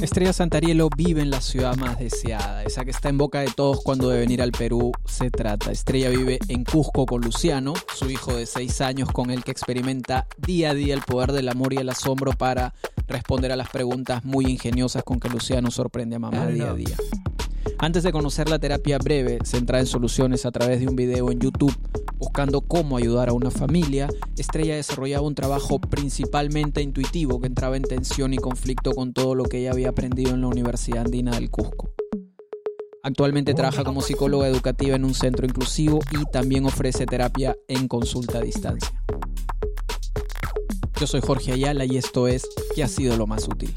Estrella Santarielo vive en la ciudad más deseada, esa que está en boca de todos cuando de venir al Perú se trata. Estrella vive en Cusco con Luciano, su hijo de 6 años con el que experimenta día a día el poder del amor y el asombro para responder a las preguntas muy ingeniosas con que Luciano sorprende a mamá día a día. Antes de conocer la terapia breve, centrada en soluciones a través de un video en YouTube, buscando cómo ayudar a una familia, Estrella desarrollaba un trabajo principalmente intuitivo que entraba en tensión y conflicto con todo lo que ella había aprendido en la Universidad Andina del Cusco. Actualmente trabaja como psicóloga educativa en un centro inclusivo y también ofrece terapia en consulta a distancia. Yo soy Jorge Ayala y esto es ¿Qué ha sido lo más útil?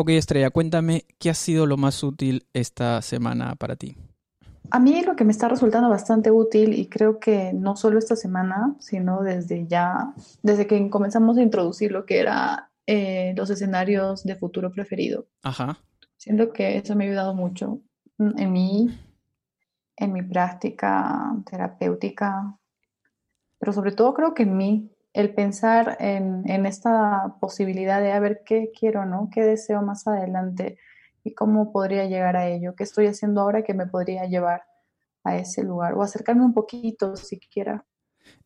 Ok, Estrella, cuéntame qué ha sido lo más útil esta semana para ti. A mí lo que me está resultando bastante útil y creo que no solo esta semana, sino desde ya, desde que comenzamos a introducir lo que era eh, los escenarios de futuro preferido. Ajá. Siento que eso me ha ayudado mucho en mí, en mi práctica terapéutica, pero sobre todo creo que en mí, el pensar en, en, esta posibilidad de a ver qué quiero, ¿no? ¿Qué deseo más adelante? ¿Y cómo podría llegar a ello? ¿Qué estoy haciendo ahora que me podría llevar a ese lugar? O acercarme un poquito siquiera.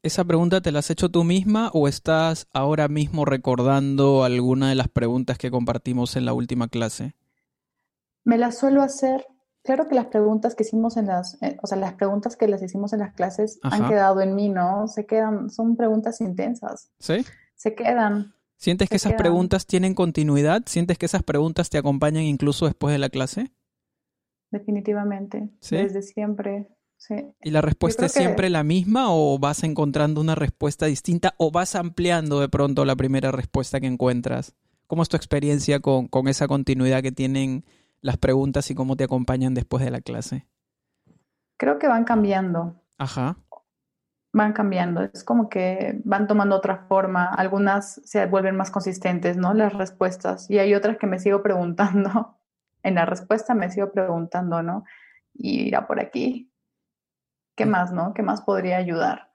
¿Esa pregunta te la has hecho tú misma o estás ahora mismo recordando alguna de las preguntas que compartimos en la última clase? Me las suelo hacer Claro que las preguntas que hicimos en las, eh, o sea, las preguntas que las hicimos en las clases han quedado en mí, ¿no? Se quedan, son preguntas intensas. ¿Sí? Se quedan. ¿Sientes que esas preguntas tienen continuidad? ¿Sientes que esas preguntas te acompañan incluso después de la clase? Definitivamente. ¿Sí? Desde siempre. Sí. ¿Y la respuesta es siempre la misma o vas encontrando una respuesta distinta o vas ampliando de pronto la primera respuesta que encuentras? ¿Cómo es tu experiencia con, con esa continuidad que tienen las preguntas y cómo te acompañan después de la clase? Creo que van cambiando. Ajá. Van cambiando. Es como que van tomando otra forma. Algunas se vuelven más consistentes, ¿no? Las respuestas. Y hay otras que me sigo preguntando. En la respuesta me sigo preguntando, ¿no? Y irá por aquí. ¿Qué más, no? ¿Qué más podría ayudar?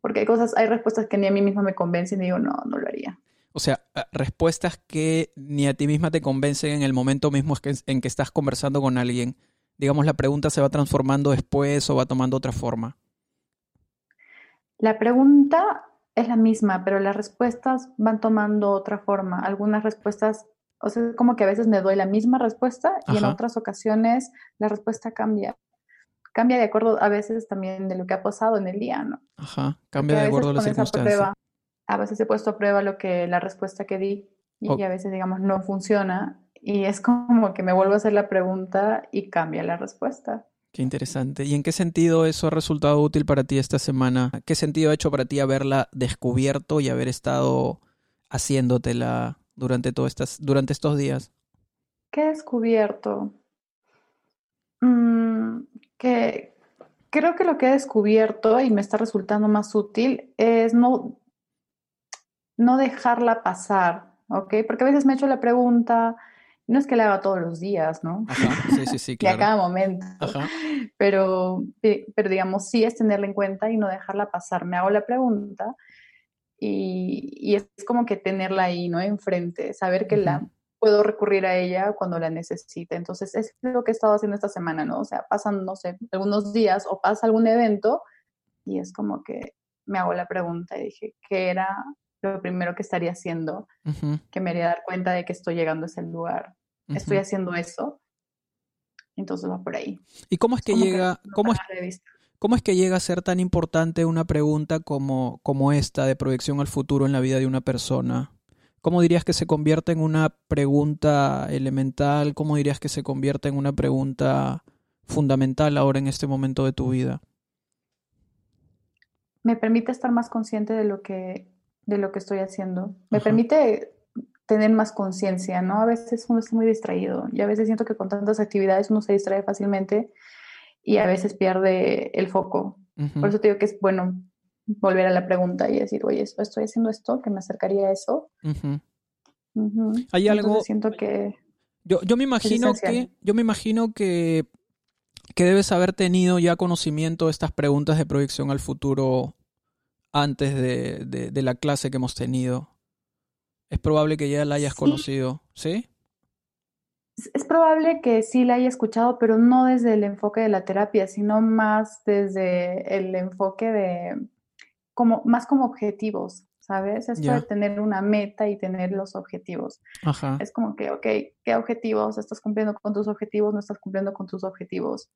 Porque hay cosas, hay respuestas que ni a mí misma me convencen y digo, no, no lo haría. O sea, eh, respuestas que ni a ti misma te convencen en el momento mismo en que estás conversando con alguien. Digamos, la pregunta se va transformando después o va tomando otra forma. La pregunta es la misma, pero las respuestas van tomando otra forma. Algunas respuestas, o sea, es como que a veces me doy la misma respuesta y en otras ocasiones la respuesta cambia. Cambia de acuerdo a veces también de lo que ha pasado en el día, ¿no? Ajá, cambia de acuerdo a las circunstancias a veces he puesto a prueba lo que la respuesta que di y a veces, digamos, no funciona y es como que me vuelvo a hacer la pregunta y cambia la respuesta. Qué interesante. ¿Y en qué sentido eso ha resultado útil para ti esta semana? ¿Qué sentido ha hecho para ti haberla descubierto y haber estado haciéndotela durante, todas estas, durante estos días? ¿Qué he descubierto? Mm, que creo que lo que he descubierto y me está resultando más útil es no no dejarla pasar, ¿ok? Porque a veces me he hecho la pregunta, no es que la haga todos los días, ¿no? sí, sí, sí, claro. y a cada momento. Pero, pero digamos, sí es tenerla en cuenta y no dejarla pasar. Me hago la pregunta y, es como que tenerla ahí, ¿no? Enfrente, saber que la puedo recurrir a ella cuando la necesite. Entonces, es lo que he estado haciendo esta semana, ¿no? O sea, pasan, no sé, algunos días o pasa algún evento y es como que me hago la pregunta y dije, ¿qué era lo primero que estaría haciendo, que me haría dar cuenta de que estoy llegando a ese lugar. Estoy haciendo eso. Entonces va por ahí. ¿Y cómo es que llega, cómo, es, cómo es que llega a ser tan importante una pregunta como, como esta de proyección al futuro en la vida de una persona? ¿Cómo dirías que se convierte en una pregunta elemental? ¿Cómo dirías que se convierte en una pregunta fundamental ahora en este momento de tu vida? Me permite estar más consciente de lo que de lo que estoy haciendo. Me permite tener más conciencia, ¿no? A veces uno está muy distraído y a veces siento que con tantas actividades uno se distrae fácilmente y a veces pierde el foco. Por eso te digo que es bueno volver a la pregunta y decir, oye, estoy haciendo esto, que me acercaría a eso. Hay algo... siento que... Yo, yo me imagino que... Yo me imagino que que debes haber tenido ya conocimiento de estas preguntas de proyección al futuro antes de, la clase que hemos tenido. Es probable que ya la hayas conocido, ¿sí? Es probable que sí la haya escuchado, pero no desde el enfoque de la terapia, sino más desde el enfoque de como más como objetivos, ¿sabes? Esto de tener una meta y tener los objetivos. Es como que, ok, ¿qué objetivos? ¿Estás cumpliendo con tus objetivos? ¿No estás cumpliendo con tus objetivos?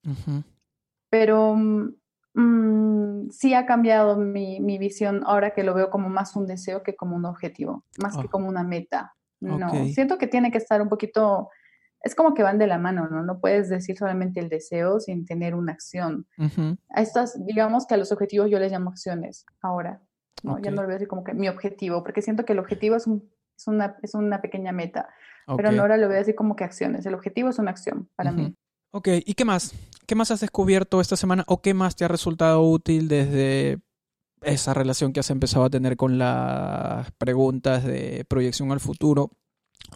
Pero mm, mm, sí ha cambiado mi, visión ahora que lo veo como más un deseo que como un objetivo, más que oh. como una meta. No, siento que tiene que estar un poquito, es como que van de la mano, ¿no? No puedes decir solamente el deseo sin tener una acción. A estas, digamos que a los objetivos yo les llamo acciones ahora. ¿no? Ya no lo veo así como que mi objetivo, porque siento que el objetivo es, un, es, una, es una pequeña meta, pero ahora lo veo así como que acciones. El objetivo es una acción para mí. Ok, ¿y qué más? ¿Qué más has descubierto esta semana o qué más te ha resultado útil desde esa relación que has empezado a tener con las preguntas de proyección al futuro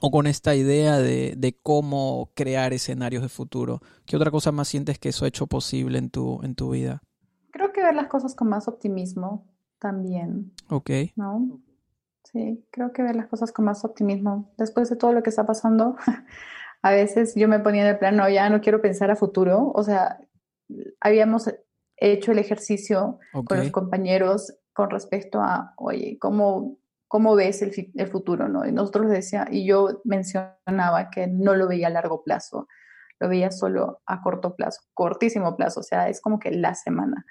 o con esta idea de, de, cómo crear escenarios de futuro? ¿Qué otra cosa más sientes que eso ha hecho posible en tu, en tu vida? Creo que ver las cosas con más optimismo, también. Ok. ¿No? Sí, creo que ver las cosas con más optimismo. Después de todo lo que está pasando, a veces yo me ponía en el plan, no, ya no quiero pensar a futuro. O sea, habíamos hecho el ejercicio con los compañeros con respecto a, oye, ¿cómo, cómo ves el, el, futuro? ¿no? Y nosotros decía, y yo mencionaba que no lo veía a largo plazo, lo veía solo a corto plazo, cortísimo plazo, o sea, es como que la semana.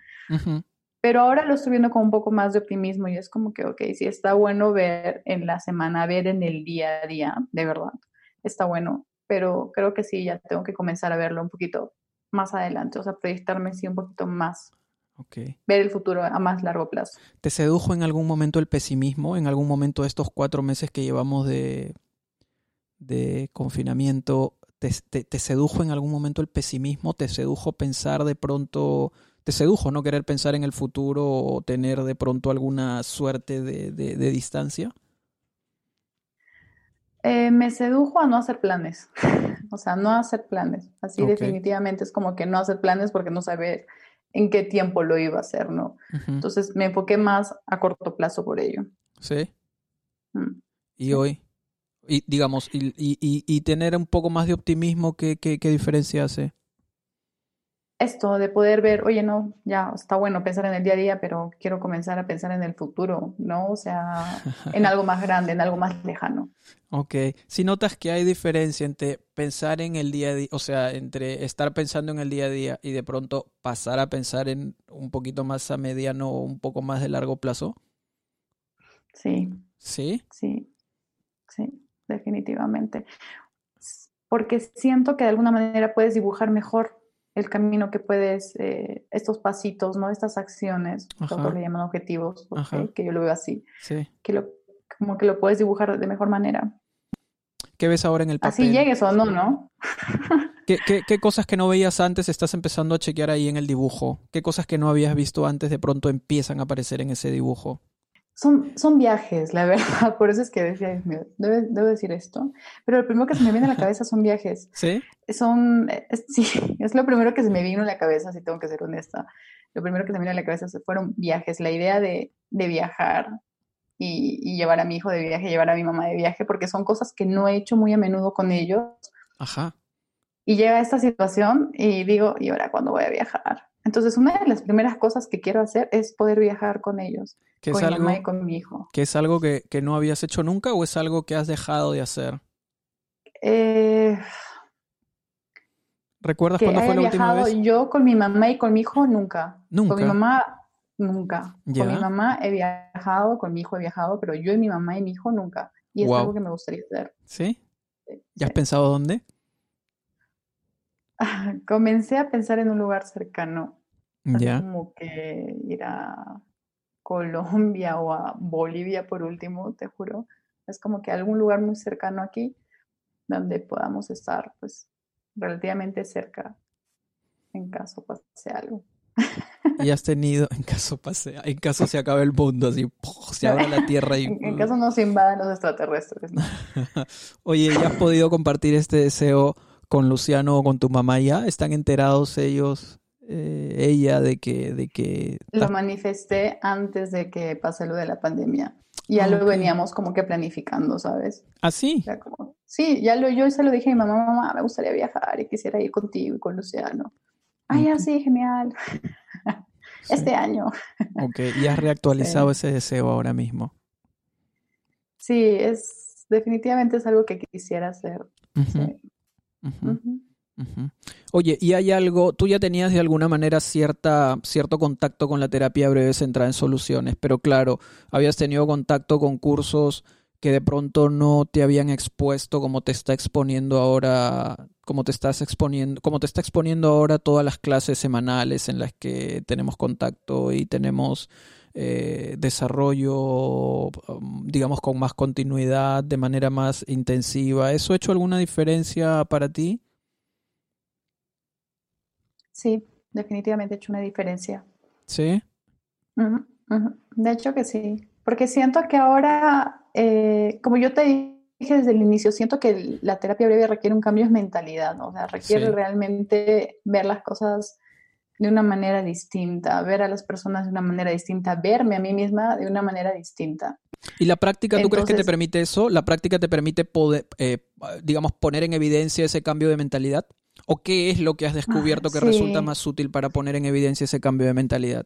Pero ahora lo estoy viendo con un poco más de optimismo y es como que, ok, sí está bueno ver en la semana, ver en el día a día, de verdad, está bueno, pero creo que sí, ya tengo que comenzar a verlo un poquito más adelante, o sea, proyectarme sí un poquito más. Okay. Ver el futuro a más largo plazo. ¿Te sedujo en algún momento el pesimismo? ¿En algún momento de estos cuatro meses que llevamos de, de confinamiento? ¿Te, te sedujo en algún momento el pesimismo? ¿Te sedujo pensar de pronto te sedujo no querer pensar en el futuro o tener de pronto alguna suerte de, distancia? Eh, me sedujo a no hacer planes, o sea, no hacer planes, así definitivamente es como que no hacer planes porque no saber en qué tiempo lo iba a hacer, ¿no? Entonces me enfoqué más a corto plazo por ello. Sí. Mm, y hoy, y digamos, y, y, tener un poco más de optimismo, ¿qué, qué, qué diferencia hace? Esto de poder ver, oye, no, ya está bueno pensar en el día a día, pero quiero comenzar a pensar en el futuro, ¿no? O sea, en algo más grande, en algo más lejano. Ok, si notas que hay diferencia entre pensar en el día a día, o sea, entre estar pensando en el día a día y de pronto pasar a pensar en un poquito más a mediano o un poco más de largo plazo. Sí. ¿Sí? Sí, sí, definitivamente. Porque siento que de alguna manera puedes dibujar mejor el camino que puedes, eh, estos pasitos, ¿no? Estas acciones, lo le llaman objetivos, que yo lo veo así, que lo, como que lo puedes dibujar de mejor manera. ¿Qué ves ahora en el papel? Así llegues o no, ¿no? ¿Qué, cosas que no veías antes estás empezando a chequear ahí en el dibujo? ¿Qué cosas que no habías visto antes de pronto empiezan a aparecer en ese dibujo? Son, son viajes, la verdad. Por eso es que decía, debo, decir esto. Pero lo primero que se me viene a la cabeza son viajes. ¿Sí? Son, es, sí, es lo primero que se me vino a la cabeza, si tengo que ser honesta. Lo primero que se me vino a la cabeza fueron viajes. La idea de, de viajar y, y, llevar a mi hijo de viaje, llevar a mi mamá de viaje, porque son cosas que no he hecho muy a menudo con ellos. Ajá. Y llega esta situación y digo, ¿y ahora cuándo voy a viajar? Entonces, una de las primeras cosas que quiero hacer es poder viajar con ellos, con mi mamá y con mi hijo. ¿Que es algo que, no habías hecho nunca o es algo que has dejado de hacer? Eh, ¿Recuerdas cuándo fue la última vez? Yo con mi mamá y con mi hijo nunca. Nunca. Con mi mamá nunca. Con mi mamá he viajado, con mi hijo he viajado, pero yo y mi mamá y mi hijo nunca. Y es algo que me gustaría hacer. ¿Sí? ¿Ya has pensado dónde? Comencé a pensar en un lugar cercano. Ya. Como que ir a Colombia o a Bolivia por último, te juro. Es como que algún lugar muy cercano aquí donde podamos estar pues relativamente cerca en caso pase algo. Y has tenido, en caso pase, en caso se acabe el mundo, así se abra la tierra y... En, caso no se invadan los extraterrestres. Oye, ¿ya has podido compartir este deseo con Luciano o con tu mamá ya? ¿Están enterados ellos, eh, ella, de que... De que... Lo manifesté antes de que pase lo de la pandemia. Ya lo veníamos como que planificando, ¿sabes? ¿Ah, sí? sí, ya lo, yo se lo dije a mi mamá, mamá, me gustaría viajar y quisiera ir contigo y con Luciano. Ay, así, genial. Este año. Ok, y has reactualizado ese deseo ahora mismo. Sí, es definitivamente es algo que quisiera hacer. Oye, ¿y hay algo, tú ya tenías de alguna manera cierta, cierto contacto con la terapia breve centrada en soluciones, pero claro, habías tenido contacto con cursos que de pronto no te habían expuesto como te está exponiendo ahora, como te estás exponiendo, como te está exponiendo ahora todas las clases semanales en las que tenemos contacto y tenemos eh, desarrollo, um, digamos, con más continuidad, de manera más intensiva. ¿Eso ha hecho alguna diferencia para ti? Sí, definitivamente ha hecho una diferencia. ¿Sí? De hecho que sí, porque siento que ahora, eh, como yo te dije desde el inicio, siento que la terapia breve requiere un cambio de mentalidad, o sea, requiere realmente ver las cosas de una manera distinta, ver a las personas de una manera distinta, verme a mí misma de una manera distinta. ¿Y la práctica, tú crees que te permite eso? ¿La práctica te permite poder, eh, digamos, poner en evidencia ese cambio de mentalidad? ¿O qué es lo que has descubierto que resulta más útil para poner en evidencia ese cambio de mentalidad?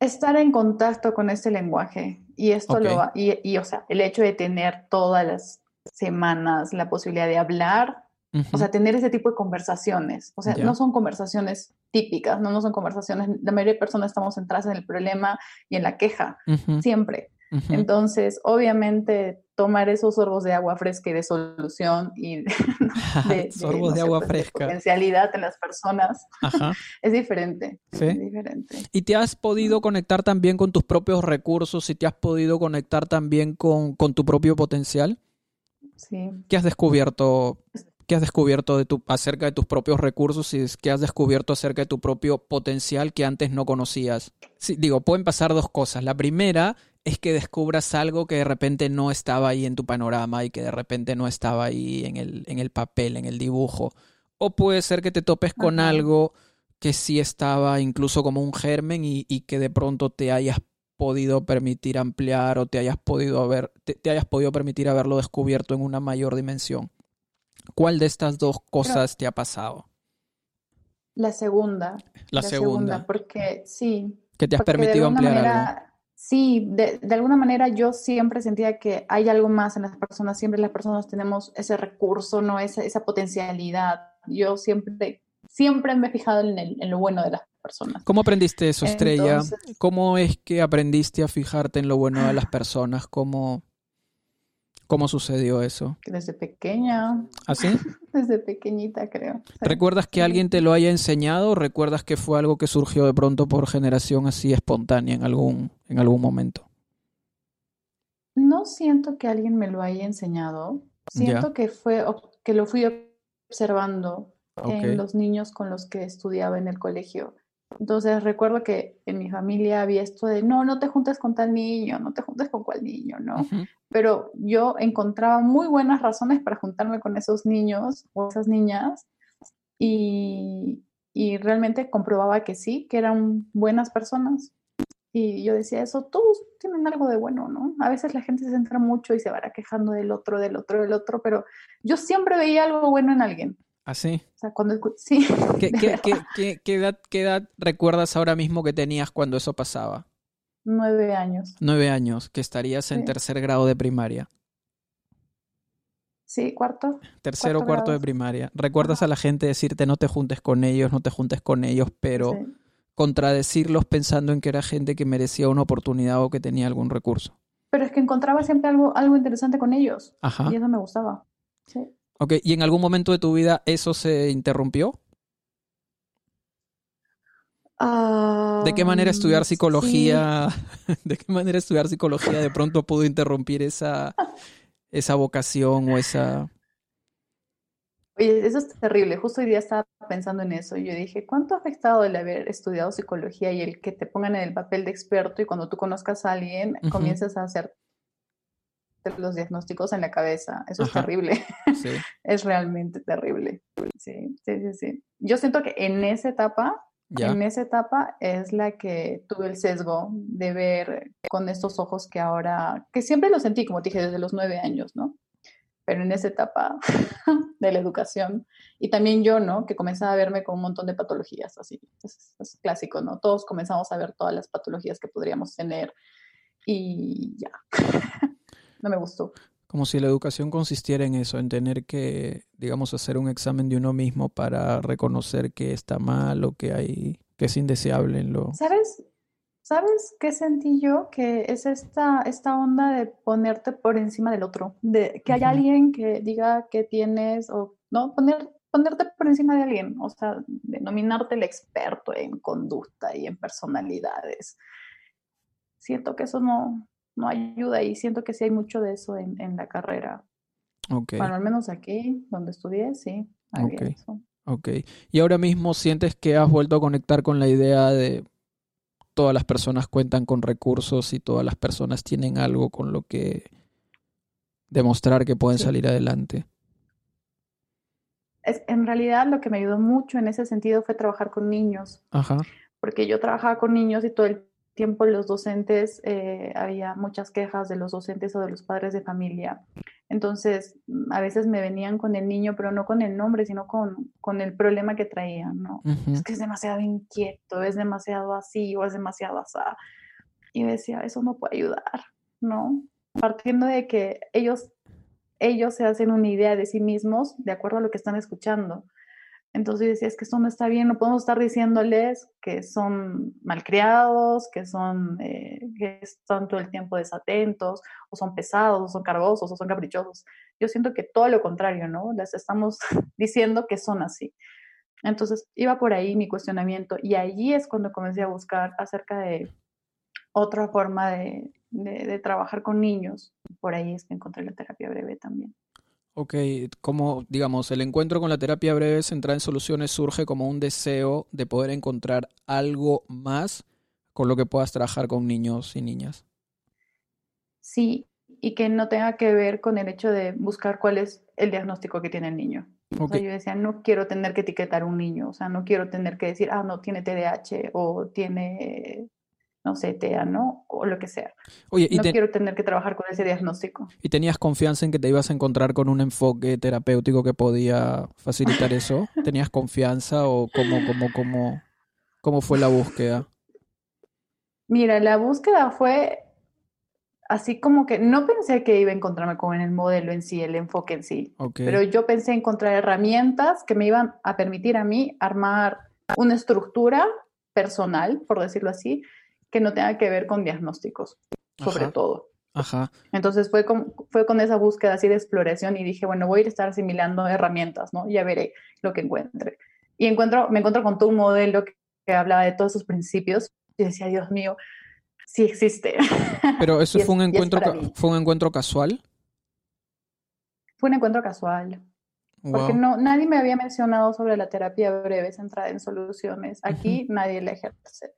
Estar en contacto con este lenguaje. Y esto lo y, y, o sea, el hecho de tener todas las semanas la posibilidad de hablar, o sea, tener ese tipo de conversaciones. O sea, no son conversaciones típicas, no, no son conversaciones, la mayoría de personas estamos centradas en el problema y en la queja, siempre. Entonces, obviamente, tomar esos sorbos de agua fresca y de solución y de, sorbos de, agua fresca. potencialidad en las personas es diferente. Es diferente. ¿Y te has podido conectar también con tus propios recursos y te has podido conectar también con, con tu propio potencial? Sí. ¿Qué has descubierto ¿Qué has descubierto de tu, acerca de tus propios recursos y qué has descubierto acerca de tu propio potencial que antes no conocías? Sí, digo, pueden pasar dos cosas. La primera es que descubras algo que de repente no estaba ahí en tu panorama y que de repente no estaba ahí en el, en el papel, en el dibujo. O puede ser que te topes con algo que sí estaba incluso como un germen y, que de pronto te hayas podido permitir ampliar o te hayas podido haber, te hayas podido permitir haberlo descubierto en una mayor dimensión. ¿Cuál de estas dos cosas te ha pasado? La segunda. La, segunda. Porque sí. Que te has permitido ampliar algo. Sí, de, alguna manera yo siempre sentía que hay algo más en las personas, siempre las personas tenemos ese recurso, no esa, esa potencialidad. Yo siempre, siempre me he fijado en, lo bueno de las personas. ¿Cómo aprendiste eso, Estrella? ¿Cómo es que aprendiste a fijarte en lo bueno de las personas? ¿Cómo, ¿Cómo sucedió eso? Desde pequeña. ¿Así? ¿Ah, Desde pequeñita, creo. ¿Recuerdas que alguien te lo haya enseñado o recuerdas que fue algo que surgió de pronto por generación así espontánea en algún, en algún momento? No siento que alguien me lo haya enseñado. Siento que fue que lo fui observando en los niños con los que estudiaba en el colegio. Entonces recuerdo que en mi familia había esto de, no, no te juntes con tal niño, no te juntes con cual niño, ¿no? Pero yo encontraba muy buenas razones para juntarme con esos niños o esas niñas y, y realmente comprobaba que sí, que eran buenas personas. Y yo decía, eso, todos tienen algo de bueno, ¿no? A veces la gente se centra mucho y se va quejando del otro, del otro, del otro, pero yo siempre veía algo bueno en alguien. ¿Ah, sí? O sea, cuando... Sí. ¿Qué, qué, edad, ¿Qué edad recuerdas ahora mismo que tenías cuando eso pasaba? Nueve años. Nueve años, que estarías en tercer grado de primaria. Sí, cuarto. Tercero o cuarto de primaria. ¿Recuerdas a la gente decirte no te juntes con ellos, no te juntes con ellos, pero contradecirlos pensando en que era gente que merecía una oportunidad o que tenía algún recurso? Pero es que encontraba siempre algo, algo interesante con ellos. Ajá. Y eso me gustaba. Sí. Ok, ¿y en algún momento de tu vida eso se interrumpió? ¿De qué manera estudiar psicología? ¿De qué manera estudiar psicología de pronto pudo interrumpir esa, esa vocación o esa... Oye, eso es terrible. Justo hoy día estaba pensando en eso. Yo dije, ¿cuánto ha afectado el haber estudiado psicología y el que te pongan en el papel de experto y cuando tú conozcas a alguien comienzas a hacer los diagnósticos en la cabeza. Eso es terrible. Sí. es realmente terrible. Sí, sí, sí, sí. Yo siento que en esa etapa, en esa etapa es la que tuve el sesgo de ver con estos ojos que ahora, que siempre lo sentí, como te dije, desde los nueve años, ¿no? Pero en esa etapa de la educación, y también yo, ¿no? Que comenzaba a verme con un montón de patologías, así, es, es clásico, ¿no? Todos comenzamos a ver todas las patologías que podríamos tener y ya, no me gustó. Como si la educación consistiera en eso, en tener que, digamos, hacer un examen de uno mismo para reconocer que está mal o que hay, que es indeseable en lo. ¿Sabes? ¿Sabes qué sentí yo? Que es esta, esta onda de ponerte por encima del otro, de que haya alguien que diga que tienes, o no, poner, ponerte por encima de alguien, o sea, denominarte el experto en conducta y en personalidades siento que eso no, no ayuda y siento que sí hay mucho de eso en, en la carrera. Okay. Bueno, al menos aquí, donde estudié, sí. Okay. Eso. ok. Y ahora mismo sientes que has vuelto a conectar con la idea de todas las personas cuentan con recursos y todas las personas tienen algo con lo que demostrar que pueden salir adelante. Es, en realidad lo que me ayudó mucho en ese sentido fue trabajar con niños. Ajá. Porque yo trabajaba con niños y todo el tiempo los docentes, eh, había muchas quejas de los docentes o de los padres de familia. Entonces, mm, a veces me venían con el niño, pero no con el nombre, sino con, con el problema que traían, ¿no? Es que es demasiado inquieto, es demasiado así o es demasiado asá. Y decía, eso no puede ayudar, ¿no? Partiendo de que ellos, ellos se hacen una idea de sí mismos de acuerdo a lo que están escuchando. Entonces es que esto no está bien, no podemos estar diciéndoles que son malcriados, que son, eh, que están todo el tiempo desatentos, o son pesados, o son cargosos, o son caprichosos. Yo siento que todo lo contrario, ¿no? Les estamos diciendo que son así. Entonces iba por ahí mi cuestionamiento y allí es cuando comencé a buscar acerca de otra forma de trabajar con niños. Por ahí es que encontré la terapia breve también. Ok, como digamos, el encuentro con la terapia breve centrada en soluciones surge como un deseo de poder encontrar algo más con lo que puedas trabajar con niños y niñas. Sí, y que no tenga que ver con el hecho de buscar cuál es el diagnóstico que tiene el niño. O sea, yo decía, no quiero tener que etiquetar a un niño, o sea, no quiero tener que decir, ah, no, tiene TDAH o tiene no sé, TEA, ¿no? O lo que sea. Oye, y no quiero tener que trabajar con ese diagnóstico. ¿Y tenías confianza en que te ibas a encontrar con un enfoque terapéutico que podía facilitar eso? ¿Tenías confianza o cómo, cómo, cómo, cómo fue la búsqueda? Mira, la búsqueda fue así como que no pensé que iba a encontrarme con el modelo en sí, el enfoque en sí, pero yo pensé encontrar herramientas que me iban a permitir a mí armar una estructura personal, por decirlo así, que no tenga que ver con diagnósticos, sobre todo. Ajá. Entonces fue con, fue con esa búsqueda así de exploración y dije, bueno, voy a estar asimilando herramientas, ¿no? Ya veré lo que encuentre. Y encuentro, me encuentro con todo un modelo que, hablaba de todos esos principios y decía, Dios mío, sí existe. Pero eso fue un encuentro, fue un encuentro casual. Fue un encuentro casual. Porque no, nadie me había mencionado sobre la terapia breve centrada en soluciones. Aquí nadie la ejerce.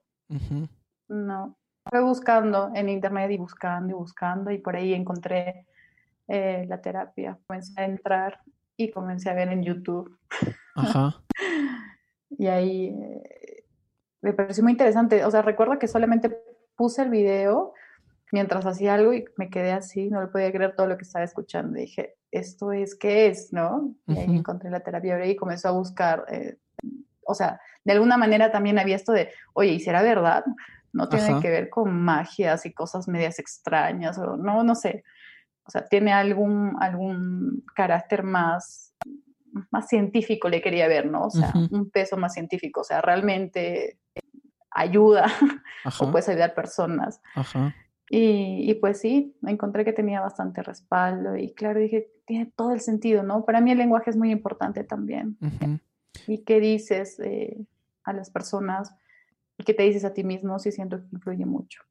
No, fue buscando en internet y buscando y buscando y por ahí encontré eh, la terapia. Comencé a entrar y comencé a ver en YouTube. Ajá. y ahí eh, me pareció muy interesante. O sea, recuerdo que solamente puse el video mientras hacía algo y me quedé así, no le podía creer todo lo que estaba escuchando. dije, ¿esto es qué es? ¿No? Y ahí encontré la terapia y comenzó a buscar. Eh, o sea, de alguna manera también había esto de, oye, ¿y será verdad? No tiene que ver con magias y cosas medias extrañas, o no, no sé. O sea, tiene algún, algún carácter más, más científico, le quería ver, ¿no? O sea, un peso más científico, o sea, realmente ayuda o puedes ayudar personas. Y, y, pues sí, encontré que tenía bastante respaldo y claro, dije, tiene todo el sentido, ¿no? Para mí el lenguaje es muy importante también. ¿Y qué dices eh, a las personas? Y qué te dices a ti mismo, sí siento que influye mucho.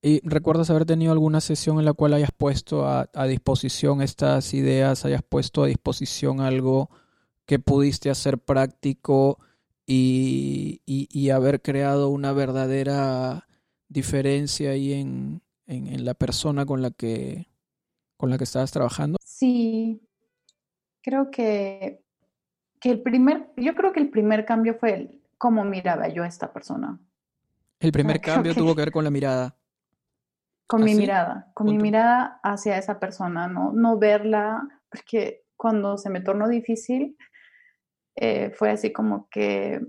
¿Y recuerdas haber tenido alguna sesión en la cual hayas puesto a, disposición estas ideas, hayas puesto a disposición algo que pudiste hacer práctico y, y, haber creado una verdadera diferencia ahí en, en, la persona con la que con la que estabas trabajando? Sí, creo que, que el primer, yo creo que el primer cambio fue el, cómo miraba yo a esta persona. El primer cambio tuvo que ver con la mirada. Con mi mirada, con mi mirada hacia esa persona, ¿no? No verla, porque cuando se me tornó difícil, eh, fue así como que,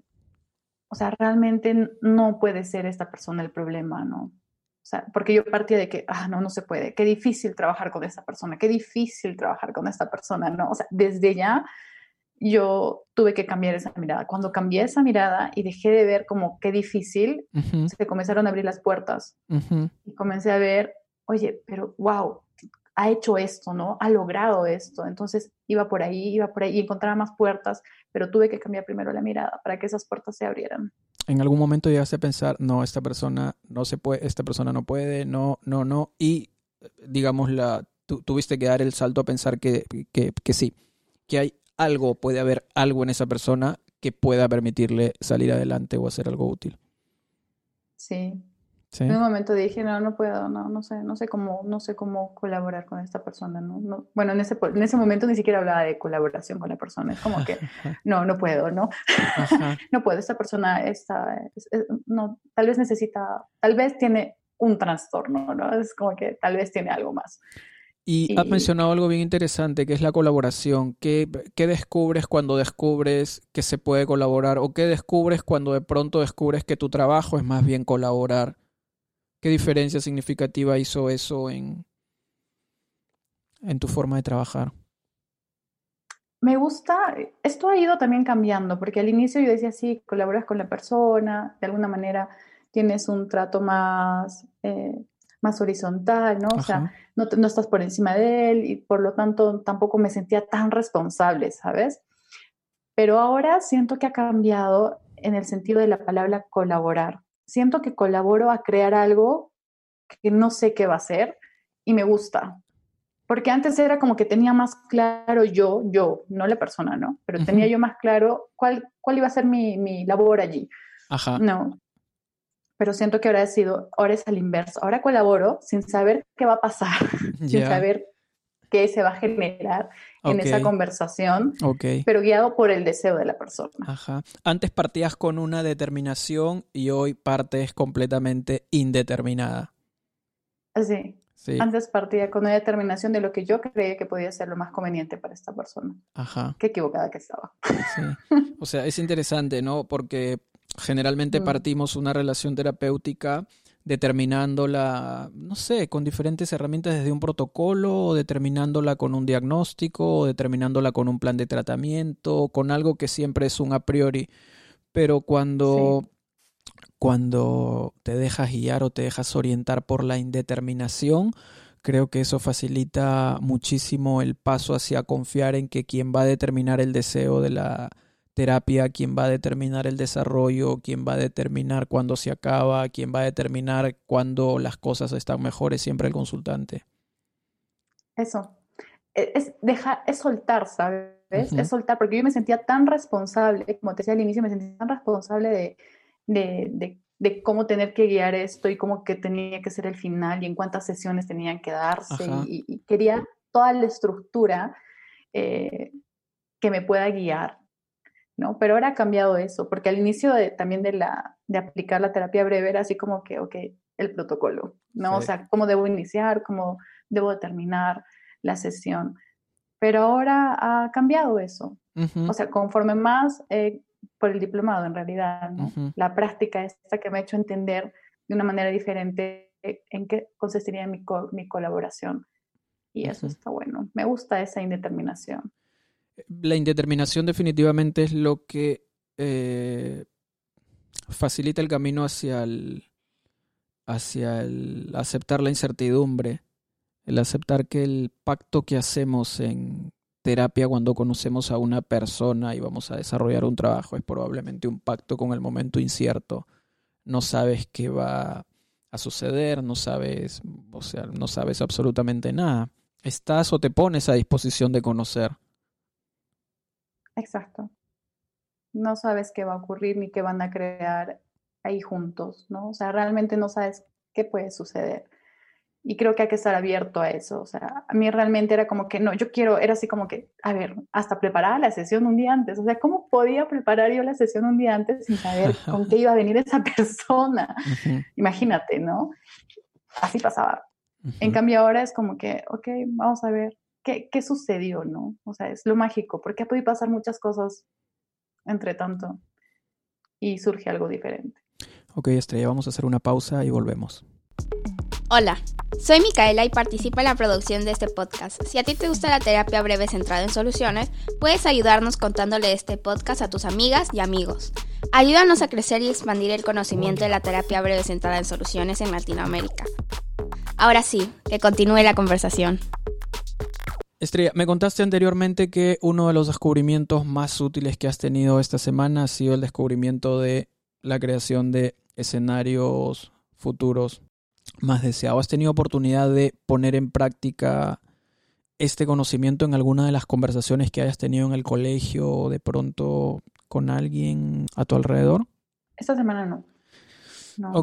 o sea, realmente no puede ser esta persona el problema, ¿no? O sea, porque yo partía de que, ah, no, no se puede, qué difícil trabajar con esta persona, qué difícil trabajar con esta persona, ¿no? O sea, desde ya yo tuve que cambiar esa mirada. Cuando cambié esa mirada y dejé de ver como qué difícil, se comenzaron a abrir las puertas y comencé a ver, oye, pero wow, ha hecho esto, ¿no? Ha logrado esto. Entonces iba por ahí, iba por ahí y encontraba más puertas, pero tuve que cambiar primero la mirada para que esas puertas se abrieran en algún momento llegaste a pensar, no, esta persona no se puede, esta persona no puede, no, no, no, y digamos, la, tuviste que dar el salto a pensar que, que, que, sí, que hay algo, puede haber algo en esa persona que pueda permitirle salir adelante o hacer algo útil. Sí, en un momento dije, no, no puedo, no, no sé, no sé cómo, no sé cómo colaborar con esta persona, ¿no? bueno, en ese, en ese momento ni siquiera hablaba de colaboración con la persona, es como que, no, no puedo, ¿no? no puedo, esta persona está, no, tal vez necesita, tal vez tiene un trastorno, ¿no? Es como que tal vez tiene algo más. Y, has mencionado algo bien interesante, que es la colaboración. ¿Qué, ¿Qué, descubres cuando descubres que se puede colaborar? ¿O qué descubres cuando de pronto descubres que tu trabajo es más bien colaborar? ¿Qué diferencia significativa hizo eso en, en tu forma de trabajar? Me gusta, esto ha ido también cambiando, porque al inicio yo decía, sí, colaboras con la persona, de alguna manera tienes un trato más, eh, más horizontal, ¿no? O sea, no, no, estás por encima de él y por lo tanto tampoco me sentía tan responsable, ¿sabes? Pero ahora siento que ha cambiado en el sentido de la palabra colaborar siento que colaboro a crear algo que no sé qué va a ser y me gusta. Porque antes era como que tenía más claro yo, yo, no la persona, ¿no? Pero tenía yo más claro cuál, cuál iba a ser mi, mi labor allí. Ajá. No. Pero siento que ahora ha sido, ahora es al inverso. Ahora colaboro sin saber qué va a pasar, sin saber qué se va a generar en esa conversación, pero guiado por el deseo de la persona. Ajá. Antes partías con una determinación y hoy partes completamente indeterminada. Sí. sí. Antes partía con una determinación de lo que yo creía que podía ser lo más conveniente para esta persona. Ajá. Qué equivocada que estaba. Sí. O sea, es interesante, ¿no? Porque generalmente mm. partimos una relación terapéutica determinándola, no sé, con diferentes herramientas desde un protocolo, o determinándola con un diagnóstico, o determinándola con un plan de tratamiento, con algo que siempre es un a priori. Pero cuando, cuando te dejas guiar o te dejas orientar por la indeterminación, creo que eso facilita muchísimo el paso hacia confiar en que quien va a determinar el deseo de la, terapia, quién va a determinar el desarrollo, quién va a determinar cuándo se acaba, quién va a determinar cuándo las cosas están mejores, siempre el consultante. Eso. E, es, dejar, es soltar, ¿sabes? Es soltar, porque yo me sentía tan responsable, como te decía al inicio, me sentía tan responsable de, de, cómo tener que guiar esto y cómo que tenía que ser el final y en cuántas sesiones tenían que darse y, quería toda la estructura eh, que me pueda guiar ¿no? Pero ahora ha cambiado eso, porque al inicio también de, la, de aplicar la terapia breve era así como que, ok, el protocolo, ¿no? O sea, cómo debo iniciar, cómo debo terminar la sesión. Pero ahora ha cambiado eso. O sea, conforme más eh, por el diplomado en realidad, ¿no? La práctica esta que me ha hecho entender de una manera diferente en qué consistiría mi, mi colaboración. Y eso está bueno. Me gusta esa indeterminación la indeterminación definitivamente es lo que eh, facilita el camino hacia el, hacia el aceptar la incertidumbre, el aceptar que el pacto que hacemos en terapia cuando conocemos a una persona y vamos a desarrollar un trabajo es probablemente un pacto con el momento incierto. No sabes qué va a suceder, no sabes, o sea, no sabes absolutamente nada. Estás o te pones a disposición de conocer. Exacto. No sabes qué va a ocurrir ni qué van a crear ahí juntos, ¿no? O sea, realmente no sabes qué puede suceder. y creo que hay que estar abierto a eso. O sea, a mí realmente era como que no, yo quiero, era así como que, a ver, hasta preparar la sesión un día antes. O sea, ¿cómo podía preparar yo la sesión un día antes sin saber con qué iba a venir esa persona? Imagínate, ¿no? Así pasaba. En cambio ahora es como que, ok, vamos a ver qué, qué sucedió, ¿no? O sea, es lo mágico, porque ha podido pasar muchas cosas entre tanto y surge algo diferente. Ok, Estrella, vamos a hacer una pausa y volvemos. Hola, soy Micaela y participo en la producción de este podcast. Si a ti te gusta la terapia breve centrada en soluciones, puedes ayudarnos contándole este podcast a tus amigas y amigos. Ayúdanos a crecer y expandir el conocimiento de la terapia breve centrada en soluciones en Latinoamérica. Ahora sí, que continúe la conversación. Estrella, me contaste anteriormente que uno de los descubrimientos más útiles que has tenido esta semana ha sido el descubrimiento de la creación de escenarios futuros más deseado? ¿Has tenido oportunidad de poner en práctica este conocimiento en alguna de las conversaciones que hayas tenido en el colegio o de pronto con alguien a tu alrededor? Esta semana no.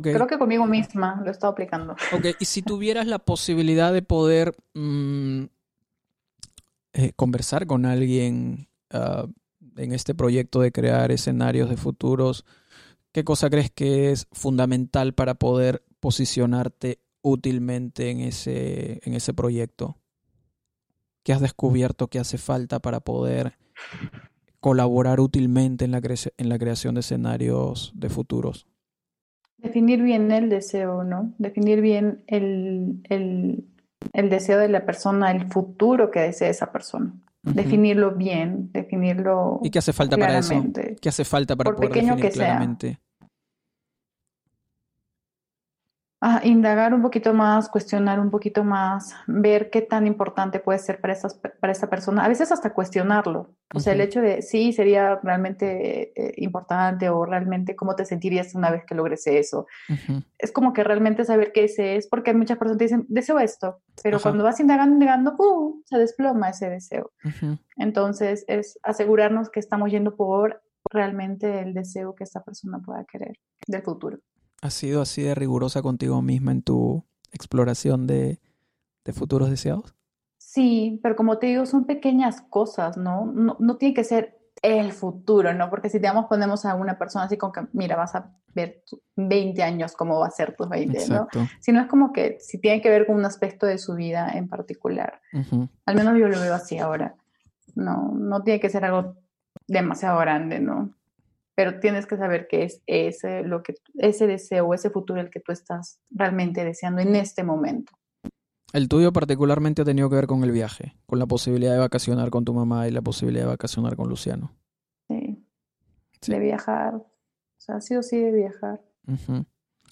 Creo que conmigo misma lo he estado aplicando. Ok, y si tuvieras la posibilidad de poder mm, eh, conversar con alguien ah, en este proyecto de crear escenarios de futuros, ¿qué cosa crees que es fundamental para poder posicionarte útilmente en ese, en ese proyecto? ¿Qué has descubierto que hace falta para poder colaborar útilmente en la, en la creación de escenarios de futuros? Definir bien el deseo, ¿no? Definir bien el, deseo de la persona, el futuro que desea esa persona. Definirlo bien, definirlo. ¿Y qué hace falta para eso? ¿Qué hace falta para poder definir claramente? Indagar un poquito más, cuestionar un poquito más, ver qué tan importante puede ser para, esas, para esta persona, a veces hasta cuestionarlo. O sea, el hecho de sí sería realmente eh, importante o realmente cómo te sentirías una vez que logres eso. Es como que realmente saber qué ese es, porque muchas personas te dicen, deseo esto, pero cuando vas indagando, indagando, ¡pum! se desploma ese deseo. Entonces, es asegurarnos que estamos yendo por realmente el deseo que esta persona pueda querer del futuro. ¿Has sido así de rigurosa contigo misma en tu exploración de, futuros deseados? Sí, pero como te digo, son pequeñas cosas, ¿no? ¿no? No, tiene que ser el futuro, ¿no? Porque si digamos ponemos a una persona así como que, mira, vas a ver 20 años cómo va a ser tus 20, ¿no? Si no es como que, si tiene que ver con un aspecto de su vida en particular. Al menos yo lo veo así ahora. No, no tiene que ser algo demasiado grande, ¿no? Pero tienes que saber que es ese, lo que, ese deseo, ese futuro el que tú estás realmente deseando en este momento. El tuyo particularmente ha tenido que ver con el viaje, con la posibilidad de vacacionar con tu mamá y la posibilidad de vacacionar con Luciano. Sí. De viajar. O sea, sí o sí de viajar.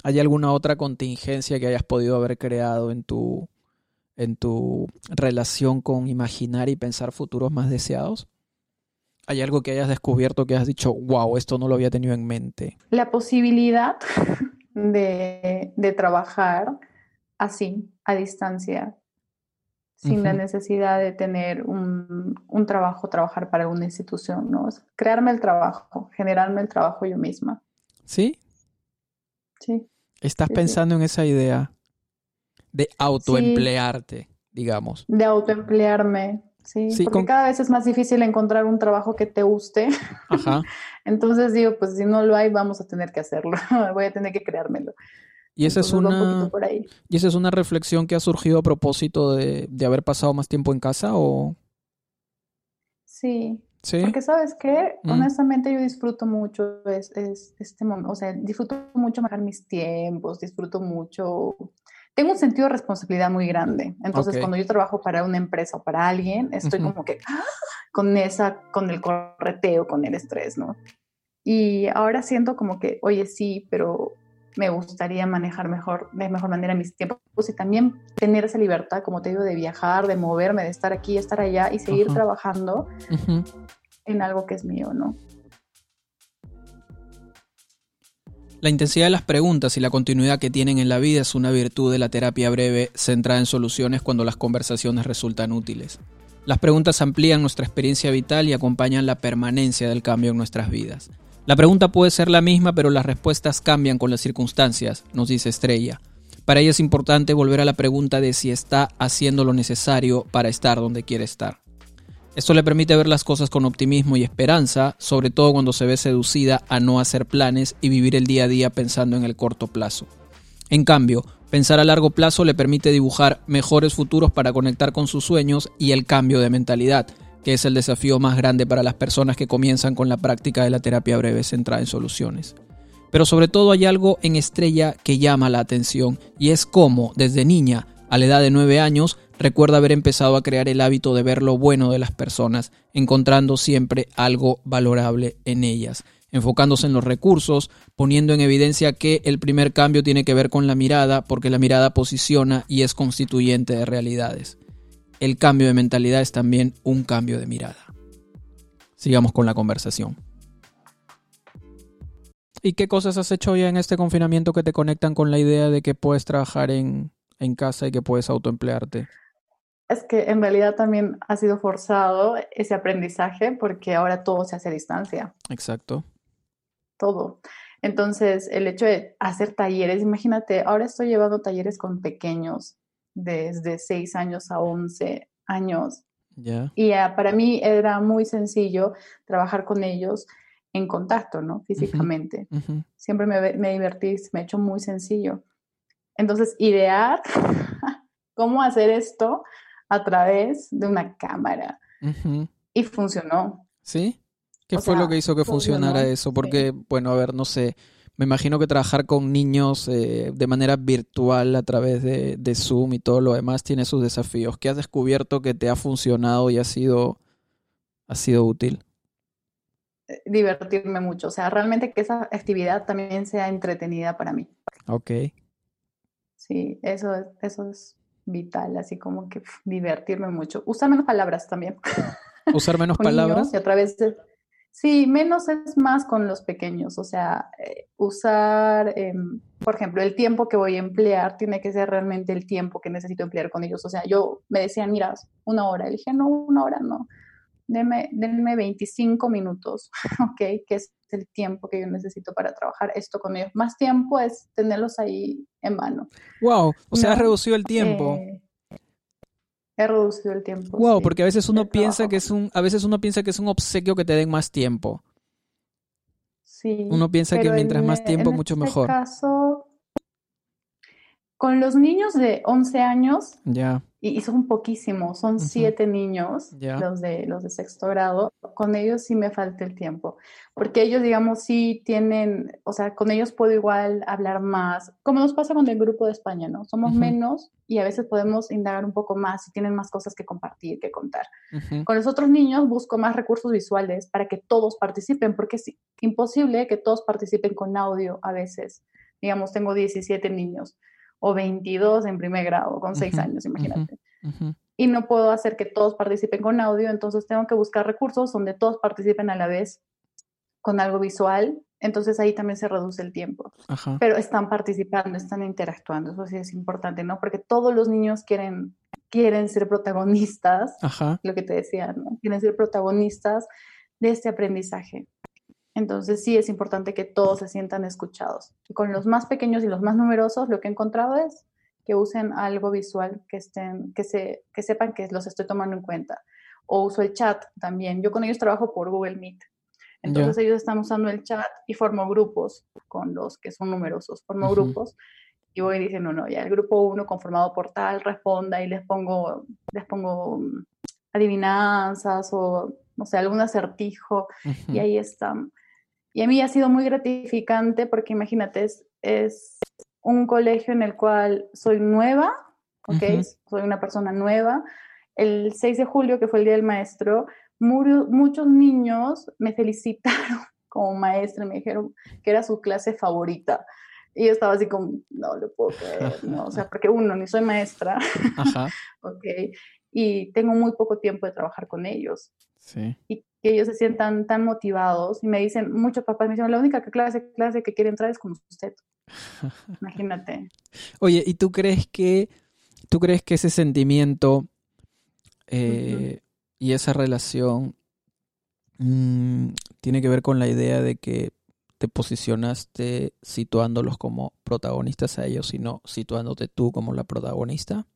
¿Hay alguna otra contingencia que hayas podido haber creado en tu, en tu relación con imaginar y pensar futuros más deseados? ¿Hay algo que hayas descubierto que has dicho, wow, esto no lo había tenido en mente? La posibilidad de, trabajar así, a distancia, sin la necesidad de tener un, trabajo, trabajar para una institución, ¿no? crearme el trabajo, generarme el trabajo yo misma. ¿Sí? Sí. ¿Estás pensando en esa idea de autoemplearte, digamos? De autoemplearme, Sí, porque cada vez es más difícil encontrar un trabajo que te guste. Ajá. Entonces digo, pues si no lo hay, vamos a tener que hacerlo. Voy a tener que creármelo. Y esa, es una, y esa es una reflexión que ha surgido a propósito de, haber pasado más tiempo en casa o... Sí. ¿Sí? Porque sabes qué, mm. honestamente yo disfruto mucho es, este momento, o sea, disfruto mucho manejar mis tiempos, disfruto mucho tengo un sentido de responsabilidad muy grande. Entonces, cuando yo trabajo para una empresa o para alguien, estoy como que ¡ah! con esa, con el correteo, con el estrés, ¿no? Y ahora siento como que, oye, sí, pero me gustaría manejar mejor, de mejor manera mis tiempos y también tener esa libertad, como te digo, de viajar, de moverme, de estar aquí, estar allá y seguir trabajando en algo que es mío, ¿no? La intensidad de las preguntas y la continuidad que tienen en la vida es una virtud de la terapia breve centrada en soluciones cuando las conversaciones resultan útiles. Las preguntas amplían nuestra experiencia vital y acompañan la permanencia del cambio en nuestras vidas. La pregunta puede ser la misma, pero las respuestas cambian con las circunstancias, nos dice Estrella. Para ella es importante volver a la pregunta de si está haciendo lo necesario para estar donde quiere estar. Esto le permite ver las cosas con optimismo y esperanza, sobre todo cuando se ve seducida a no hacer planes y vivir el día a día pensando en el corto plazo. En cambio, pensar a largo plazo le permite dibujar mejores futuros para conectar con sus sueños y el cambio de mentalidad, que es el desafío más grande para las personas que comienzan con la práctica de la terapia breve centrada en soluciones. Pero sobre todo hay algo en Estrella que llama la atención y es cómo, desde niña, a la edad de 9 años, recuerda haber empezado a crear el hábito de ver lo bueno de las personas, encontrando siempre algo valorable en ellas, enfocándose en los recursos, poniendo en evidencia que el primer cambio tiene que ver con la mirada, porque la mirada posiciona y es constituyente de realidades. El cambio de mentalidad es también un cambio de mirada. Sigamos con la conversación. ¿Y qué cosas has hecho ya en este confinamiento que te conectan con la idea de que puedes trabajar en, en casa y que puedes autoemplearte? Es que en realidad también ha sido forzado ese aprendizaje porque ahora todo se hace a distancia. Exacto. Todo. Entonces, el hecho de hacer talleres, imagínate, ahora estoy llevando talleres con pequeños, desde 6 años a 11 años. Ya. Y para mí era muy sencillo trabajar con ellos en contacto, ¿no? Físicamente. Siempre me, me divertí, me ha hecho muy sencillo. Entonces, idear cómo hacer esto a través de una cámara. Y funcionó. ¿Sí? ¿Qué fue lo que hizo que funcionara eso? Porque, bueno, a ver, no sé, me imagino que trabajar con niños eh, de manera virtual a través de, Zoom y todo lo demás tiene sus desafíos. ¿Qué has descubierto que te ha funcionado y ha sido, ha sido útil? Eh, divertirme mucho, o sea, realmente que esa actividad también sea entretenida para mí. Ok. Sí, eso, eso es vital, así como que divertirme mucho. Usar menos palabras también. ¿Usar menos palabras? Y a través de... Sí, menos es más con los pequeños, o sea, eh, usar, em, por ejemplo, el tiempo que voy a emplear tiene que ser realmente el tiempo que necesito emplear con ellos. O sea, yo me decían, mira, una hora. Le dije, no, una hora no. Denme, denme 25 minutos, ¿ok? Que es el tiempo que yo necesito para trabajar esto con ellos. Más tiempo es tenerlos ahí en mano. Wow, o sea, has reducido el tiempo. Eh, he reducido el tiempo. Wow, porque a veces uno piensa que es un, a veces uno piensa que es un obsequio que te den más tiempo. Sí. Uno piensa que mientras más tiempo, mucho este mejor. Caso, con los niños de 11 años, ya. y, son poquísimos, son siete niños, los, de, los de sexto grado, con ellos sí me falta el tiempo, porque ellos, digamos, sí tienen, o sea, con ellos puedo igual hablar más, como nos pasa con el grupo de España, ¿no? Somos menos y a veces podemos indagar un poco más y tienen más cosas que compartir, que contar. Con los otros niños busco más recursos visuales para que todos participen, porque es imposible que todos participen con audio a veces. Digamos, tengo 17 niños o 22 en primer grado, con 6 años, imagínate. Y no puedo hacer que todos participen con audio, entonces tengo que buscar recursos donde todos participen a la vez con algo visual, entonces ahí también se reduce el tiempo. Pero están participando, están interactuando, eso sí es importante, ¿no? Porque todos los niños quieren, quieren ser protagonistas, lo que te decía, ¿no? Quieren ser protagonistas de este aprendizaje. Entonces sí es importante que todos se sientan escuchados. Y con los más pequeños y los más numerosos, lo que he encontrado es que usen algo visual, que, estén, que, se, que sepan que los estoy tomando en cuenta. O uso el chat también. Yo con ellos trabajo por Google Meet. Entonces ellos están usando el chat y formo grupos con los que son numerosos. Formo grupos y voy diciendo, no, ya el grupo uno conformado por tal, responda y les pongo, les pongo mm, adivinanzas o, no sé, algún acertijo y ahí están. Y a mí ha sido muy gratificante porque imagínate, es, un colegio en el cual soy nueva, ¿ok? Soy una persona nueva. El 6 de julio, que fue el Día del Maestro, muchos niños me felicitaron como maestra, me dijeron que era su clase favorita. Y yo estaba así como, no lo puedo creer, ¿no? O sea, porque uno, ni soy maestra, Ajá. ¿ok? Y tengo muy poco tiempo de trabajar con ellos. Sí. Y que ellos se sientan tan motivados y me dicen, muchos papás me dicen, la única clase, clase que quiere entrar es con usted. Imagínate. Oye, ¿y tú crees que, tú crees que ese sentimiento eh, y esa relación mm, tiene que ver con la idea de que te posicionaste situándolos como protagonistas a ellos, sino situándote tú como la protagonista.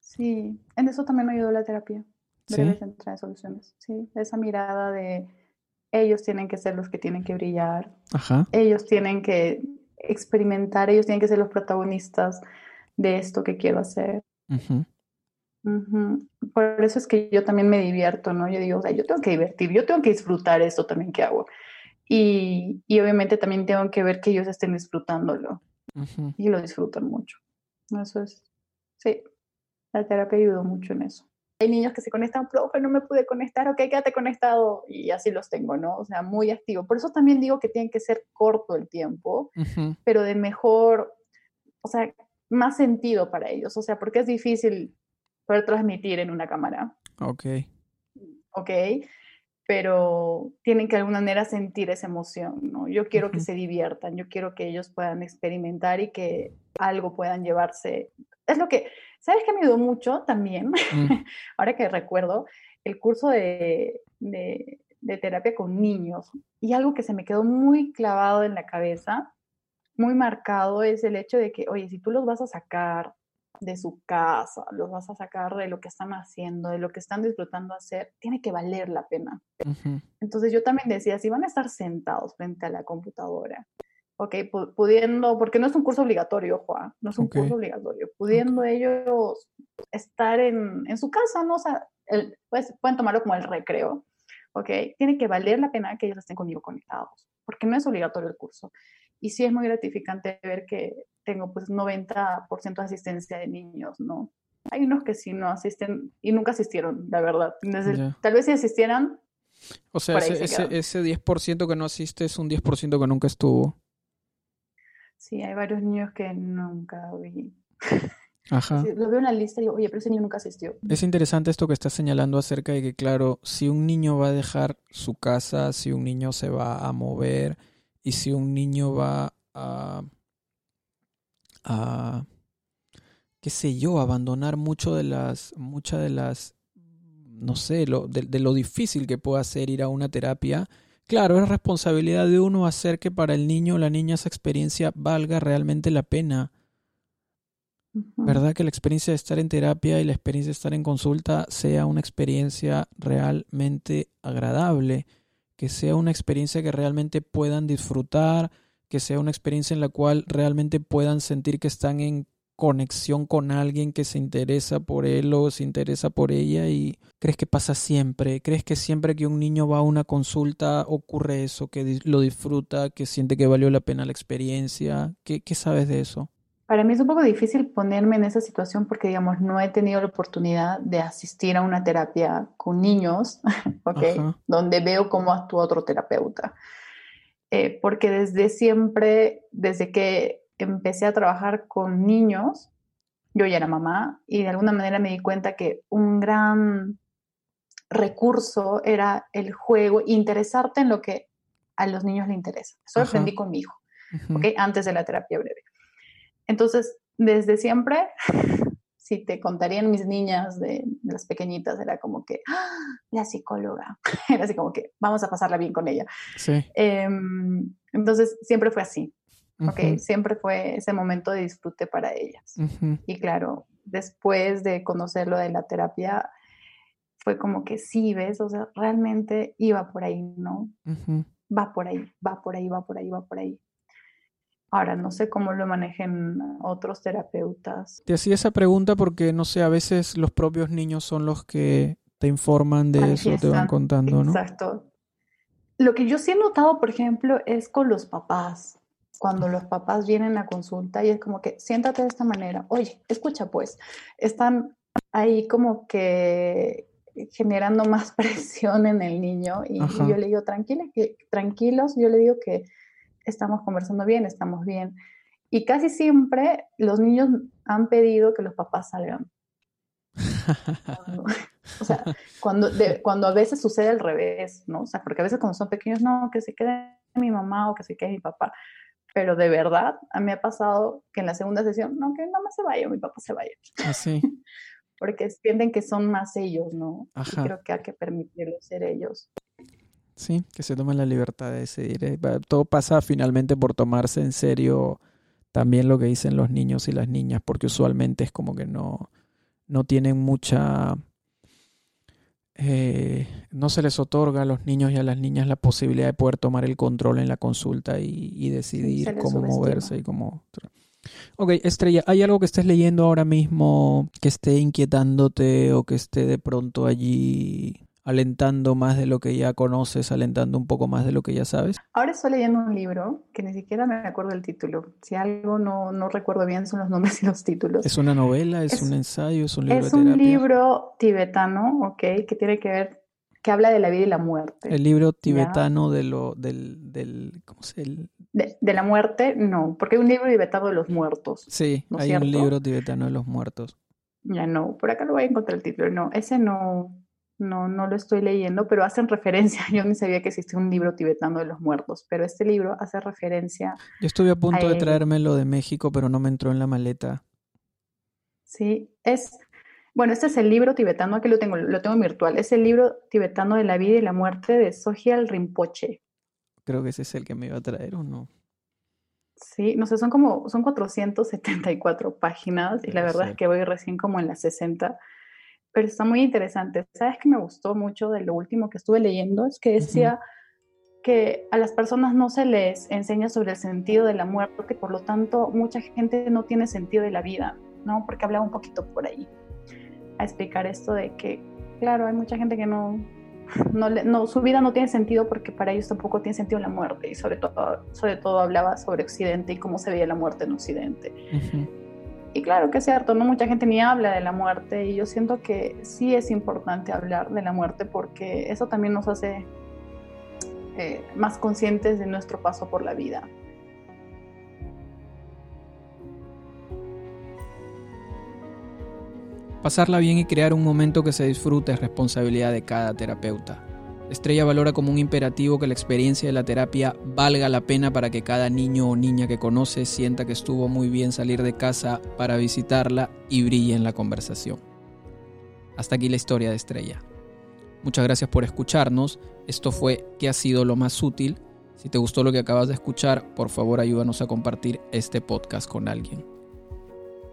Sí, en eso también me ayudó la terapia. Breves de soluciones. Sí, esa mirada de ellos tienen que ser los que tienen que brillar. Ajá. Ellos tienen que experimentar, ellos tienen que ser los protagonistas de esto que quiero hacer. Por eso es que yo también me divierto, ¿no? Yo digo, o sea, yo tengo que divertir, yo tengo que disfrutar esto también que hago. Y, y obviamente también tengo que ver que ellos estén disfrutándolo. Y lo disfrutan mucho. Eso es, sí, la terapia ayudó mucho en eso. Hay niños que se conectan, profe, no me pude conectar, ok, quédate conectado y así los tengo, ¿no? O sea, muy activo. Por eso también digo que tiene que ser corto el tiempo, pero de mejor, o sea, más sentido para ellos. O sea, porque es difícil poder transmitir en una cámara. Ok. Ok, pero tienen que de alguna manera sentir esa emoción, ¿no? Yo quiero que se diviertan, yo quiero que ellos puedan experimentar y que algo puedan llevarse. Es lo que, ¿sabes qué me ayudó mucho también? Mm. Ahora que recuerdo, el curso de, de, de terapia con niños y algo que se me quedó muy clavado en la cabeza, muy marcado, es el hecho de que, oye, si tú los vas a sacar de su casa, los vas a sacar de lo que están haciendo, de lo que están disfrutando hacer, tiene que valer la pena. Entonces yo también decía, si van a estar sentados frente a la computadora, ok, pudiendo, porque no es un curso obligatorio, Juan, no es un curso obligatorio, pudiendo ellos estar en, en, su casa, ¿no? O sea, pues, pueden tomarlo como el recreo, ok, tiene que valer la pena que ellos estén conmigo conectados, porque no es obligatorio el curso. Y sí es muy gratificante ver que tengo pues 90% de asistencia de niños, ¿no? Hay unos que sí no asisten y nunca asistieron, la verdad. Tal vez si asistieran. O sea, ese, ese, 10% que no asiste es un 10% que nunca estuvo. Sí, hay varios niños que nunca vi. Ajá. lo veo en la lista y digo, oye, pero ese niño nunca asistió. Es interesante esto que estás señalando acerca de que, claro, si un niño va a dejar su casa, si un niño se va a mover y si un niño va a a, qué sé yo, abandonar mucho de las, muchas de las, no sé, lo, de, lo difícil que puede ser ir a una terapia. Claro, es responsabilidad de uno hacer que para el niño o la niña esa experiencia valga realmente la pena. ¿Verdad? Que la experiencia de estar en terapia y la experiencia de estar en consulta sea una experiencia realmente agradable, que sea una experiencia que realmente puedan disfrutar, que sea una experiencia en la cual realmente puedan sentir que están en conexión con alguien que se interesa por él o se interesa por ella y crees que pasa siempre, crees que siempre que un niño va a una consulta ocurre eso, que lo disfruta, que siente que valió la pena la experiencia, ¿qué, sabes de eso? Para mí es un poco difícil ponerme en esa situación porque, digamos, no he tenido la oportunidad de asistir a una terapia con niños, ¿ok? Donde veo cómo actúa otro terapeuta. Eh, porque desde siempre, desde que empecé a trabajar con niños, yo ya era mamá y de alguna manera me di cuenta que un gran recurso era el juego, interesarte en lo que a los niños les interesa. Eso aprendí con mi hijo, Antes de la terapia breve. Entonces, desde siempre si te contarían mis niñas de, las pequeñitas, era como que, ¡Ah! la psicóloga, era así como que, vamos a pasarla bien con ella. Sí. Em, entonces, siempre fue así, ¿ok? Siempre fue ese momento de disfrute para ellas. Y claro, después de conocer lo de la terapia, fue como que sí, ¿ves? O sea, realmente iba por ahí, ¿no? Va por ahí, va por ahí, va por ahí, va por ahí. Ahora, no sé cómo lo manejen otros terapeutas. Te hacía esa pregunta porque, no sé, a veces los propios niños son los que te informan de eso, te van contando, ¿no? Exacto. Lo que yo sí he notado, por ejemplo, es con los papás. Cuando los papás vienen a consulta y es como que, siéntate de esta manera. Oye, escucha pues, están ahí como que generando más presión en el niño y, yo le digo, tranquila, que, tranquilos, yo le digo que estamos conversando bien, estamos bien. Y casi siempre los niños han pedido que los papás salgan. o sea, cuando, cuando a veces sucede al revés, ¿no? O sea, porque a veces cuando son pequeños, no, que se quede mi mamá o que se quede mi papá. Pero de verdad, a mí me ha pasado que en la segunda sesión, no, que mamá se vaya o mi papá se vaya. Así. Ah, porque sienten que son más ellos, ¿no? Y creo que hay que permitirles ser ellos. Sí, que se tome la libertad de decidir. Eh, todo pasa finalmente por tomarse en serio también lo que dicen los niños y las niñas, porque usualmente es como que no, no tienen mucha... Eh, no se les otorga a los niños y a las niñas la posibilidad de poder tomar el control en la consulta y, decidir cómo moverse y cómo... Ok, Estrella, ¿hay algo que estés leyendo ahora mismo que esté inquietándote o que esté de pronto allí alentando más de lo que ya conoces, alentando un poco más de lo que ya sabes? Ahora estoy leyendo un libro que ni siquiera me acuerdo del título. Si algo no, no recuerdo bien son los nombres y los títulos. ¿Es una novela? ¿Es, un ensayo? ¿Es un libro Es un libro tibetano, ok, que tiene que ver que habla de la vida y la muerte. El libro tibetano de lo, del, del, ¿cómo se llama? De, de, la muerte, no, porque hay un libro tibetano de los muertos. Sí, hay un libro tibetano de los muertos. Ya no, por acá lo voy a encontrar el título. No, ese no, no, no lo estoy leyendo, pero hacen referencia, yo ni sabía que existía un libro tibetano de los muertos, pero este libro hace referencia. Yo estuve a punto de traérmelo de México, pero no me entró en la maleta. Sí, es, bueno, este es el libro tibetano, aquí lo tengo, lo tengo virtual, es el libro tibetano de la vida y la muerte de Sogyal Rinpoche. Creo que ese es el que me iba a traer o no. Sí, no sé, son como, son 474 páginas y la verdad es que voy recién como en las 60 pero está muy interesante. ¿Sabes qué me gustó mucho de lo último que estuve leyendo? Es que decía que a las personas no se les enseña sobre el sentido de la muerte, porque por lo tanto mucha gente no tiene sentido de la vida, ¿no? Porque hablaba un poquito por ahí a explicar esto de que, claro, hay mucha gente que no, no, no, su vida no tiene sentido porque para ellos tampoco tiene sentido la muerte y sobre todo, sobre todo hablaba sobre Occidente y cómo se veía la muerte en Occidente. Y claro que es cierto, no mucha gente ni habla de la muerte y yo siento que sí es importante hablar de la muerte porque eso también nos hace eh, más conscientes de nuestro paso por la vida. Pasarla bien y crear un momento que se disfrute es responsabilidad de cada terapeuta. Estrella valora como un imperativo que la experiencia de la terapia valga la pena para que cada niño o niña que conoce sienta que estuvo muy bien salir de casa para visitarla y brille en la conversación. Hasta aquí la historia de Estrella. Muchas gracias por escucharnos. Esto fue ¿Qué ha sido lo más útil? Si te gustó lo que acabas de escuchar, por favor ayúdanos a compartir este podcast con alguien.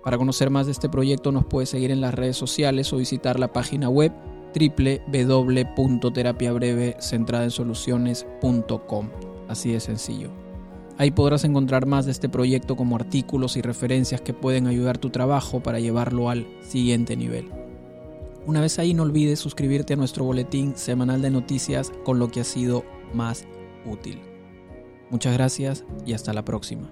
Para conocer más de este proyecto nos puedes seguir en las redes sociales o visitar la página web www.terapiabrevecentradensoluciones.com. Así de sencillo. Ahí podrás encontrar más de este proyecto como artículos y referencias que pueden ayudar tu trabajo para llevarlo al siguiente nivel. Una vez ahí no olvides suscribirte a nuestro boletín semanal de noticias con lo que ha sido más útil. Muchas gracias y hasta la próxima.